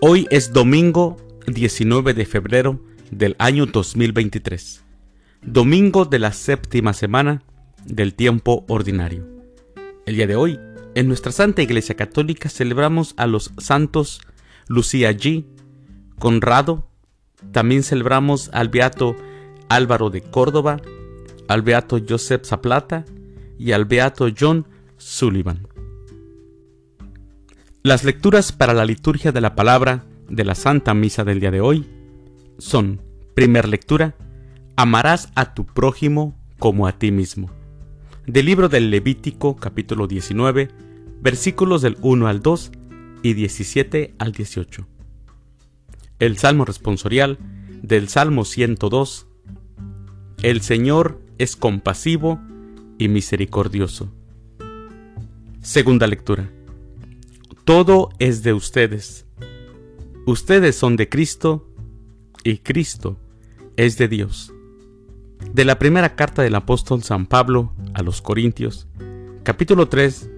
Hoy es domingo 19 de febrero del año 2023, domingo de la séptima semana del tiempo ordinario. El día de hoy, en nuestra Santa Iglesia Católica celebramos a los santos Lucía G, Conrado, también celebramos al beato Álvaro de Córdoba, al beato Joseph Zaplata y al beato John Sullivan. Las lecturas para la liturgia de la palabra de la Santa Misa del día de hoy son, primer lectura, amarás a tu prójimo como a ti mismo. Del libro del Levítico capítulo 19, versículos del 1 al 2 y 17 al 18. El Salmo responsorial del Salmo 102. El Señor es compasivo y misericordioso. Segunda lectura. Todo es de ustedes. Ustedes son de Cristo y Cristo es de Dios. De la primera carta del apóstol San Pablo a los Corintios, capítulo 3,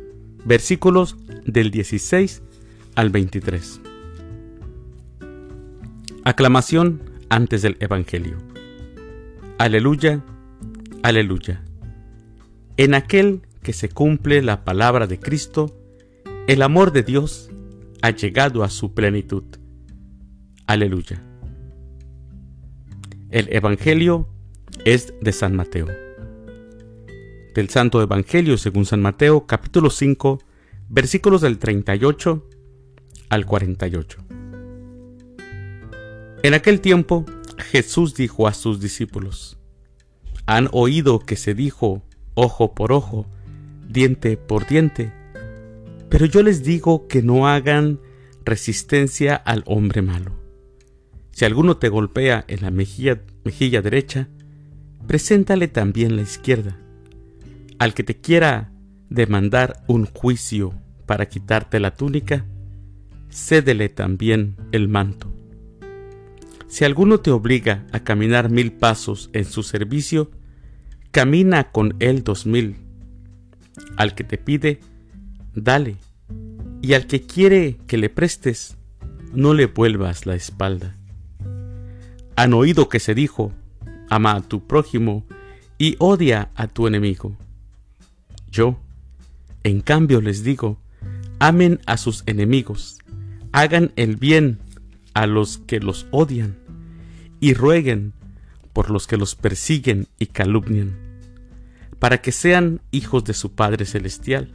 versículos del 16 al 23. Aclamación antes del Evangelio. Aleluya, aleluya. En aquel que se cumple la palabra de Cristo, el amor de Dios ha llegado a su plenitud. Aleluya. El Evangelio es de San Mateo. Del Santo Evangelio según San Mateo, capítulo 5, versículos del 38 al 48. En aquel tiempo Jesús dijo a sus discípulos, Han oído que se dijo ojo por ojo, diente por diente, pero yo les digo que no hagan resistencia al hombre malo. Si alguno te golpea en la mejilla, derecha, preséntale también la izquierda. Al que te quiera demandar un juicio para quitarte la túnica, cédele también el manto. Si alguno te obliga a caminar mil pasos en su servicio, camina con él dos mil. Al que te pide, dale, y al que quiere que le prestes, no le vuelvas la espalda. Han oído que se dijo, ama a tu prójimo y odia a tu enemigo. Yo, en cambio, les digo, amen a sus enemigos hagan el bien a los que los odian y rueguen por los que los persiguen y calumnian, para que sean hijos de su Padre Celestial,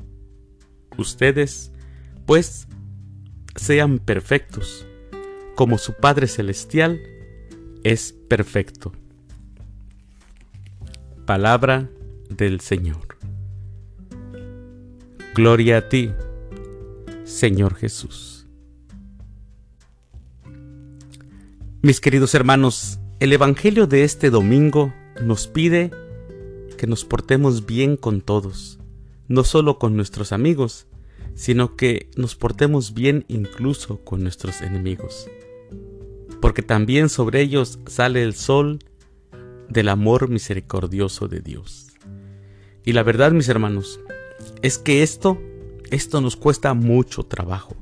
Ustedes, pues, sean perfectos, como su Padre Celestial es perfecto. Palabra del Señor. Gloria a ti, Señor Jesús. Mis queridos hermanos, el Evangelio de este domingo nos pide que nos portemos bien con todos, no solo con nuestros amigos, sino que nos portemos bien incluso con nuestros enemigos, porque también sobre ellos sale el sol del amor misericordioso de Dios. Y la verdad, mis hermanos, es que esto esto nos cuesta mucho trabajo.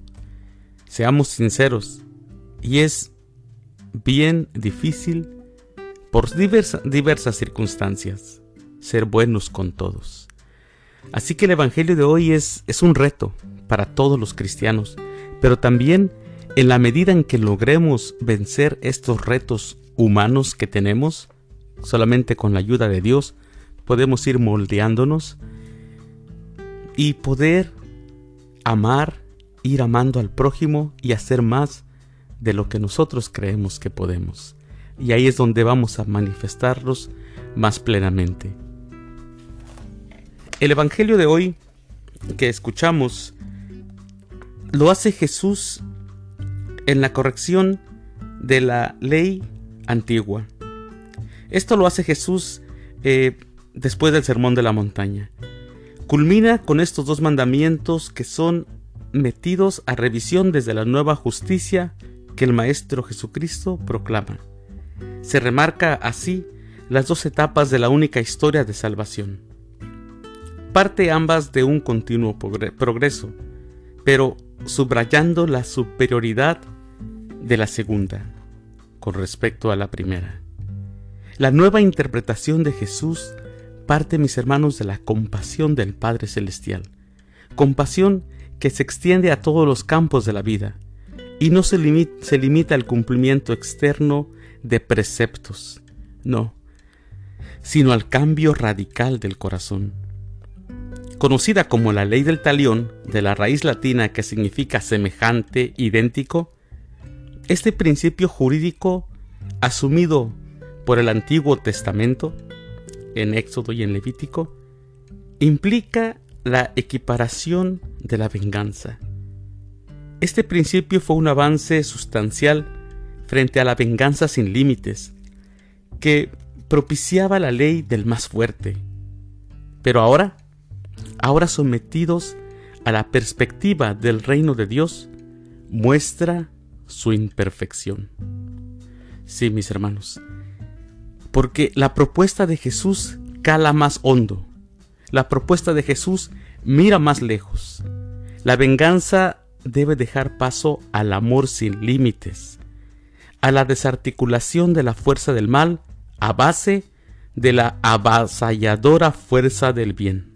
Seamos sinceros, y es bien difícil por diversas circunstancias ser buenos con todos. Así que el Evangelio de hoy es, es un reto para todos los cristianos, pero también en la medida en que logremos vencer estos retos humanos que tenemos, solamente con la ayuda de Dios podemos ir moldeándonos y poder amar, ir amando al prójimo y hacer más de lo que nosotros creemos que podemos. Y ahí es donde vamos a manifestarlos más plenamente. El Evangelio de hoy que escuchamos lo hace Jesús en la corrección de la ley antigua. Esto lo hace Jesús eh, después del Sermón de la Montaña. Culmina con estos dos mandamientos que son metidos a revisión desde la nueva justicia que el Maestro Jesucristo proclama. Se remarca así las dos etapas de la única historia de salvación. Parte ambas de un continuo progreso, pero subrayando la superioridad de la segunda con respecto a la primera. La nueva interpretación de Jesús parte, mis hermanos, de la compasión del Padre Celestial, compasión que se extiende a todos los campos de la vida y no se, se limita al cumplimiento externo de preceptos, no, sino al cambio radical del corazón. Conocida como la ley del talión, de la raíz latina que significa semejante, idéntico, este principio jurídico asumido por el Antiguo Testamento, en Éxodo y en Levítico, implica la equiparación de la venganza. Este principio fue un avance sustancial frente a la venganza sin límites, que propiciaba la ley del más fuerte. Pero ahora, ahora sometidos a la perspectiva del reino de Dios, muestra su imperfección. Sí, mis hermanos, porque la propuesta de Jesús cala más hondo. La propuesta de Jesús mira más lejos. La venganza debe dejar paso al amor sin límites, a la desarticulación de la fuerza del mal a base de la avasalladora fuerza del bien.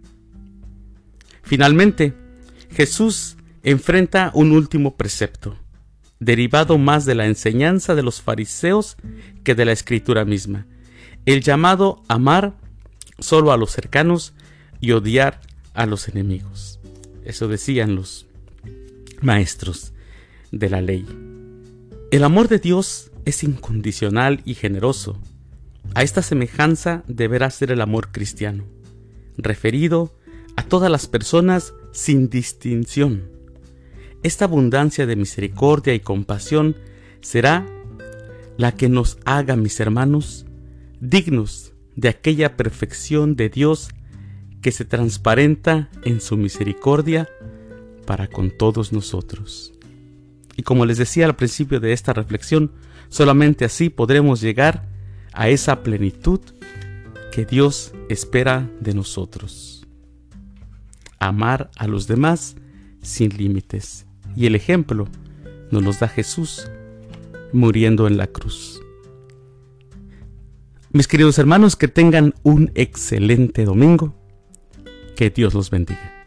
Finalmente, Jesús enfrenta un último precepto, derivado más de la enseñanza de los fariseos que de la escritura misma, el llamado amar solo a los cercanos y odiar a los enemigos. Eso decían los maestros de la ley. El amor de Dios es incondicional y generoso. A esta semejanza deberá ser el amor cristiano, referido a todas las personas sin distinción. Esta abundancia de misericordia y compasión será la que nos haga, mis hermanos, dignos de aquella perfección de Dios que se transparenta en su misericordia para con todos nosotros. Y como les decía al principio de esta reflexión, solamente así podremos llegar a esa plenitud que Dios espera de nosotros. Amar a los demás sin límites. Y el ejemplo nos los da Jesús muriendo en la cruz. Mis queridos hermanos, que tengan un excelente domingo. Que Dios los bendiga.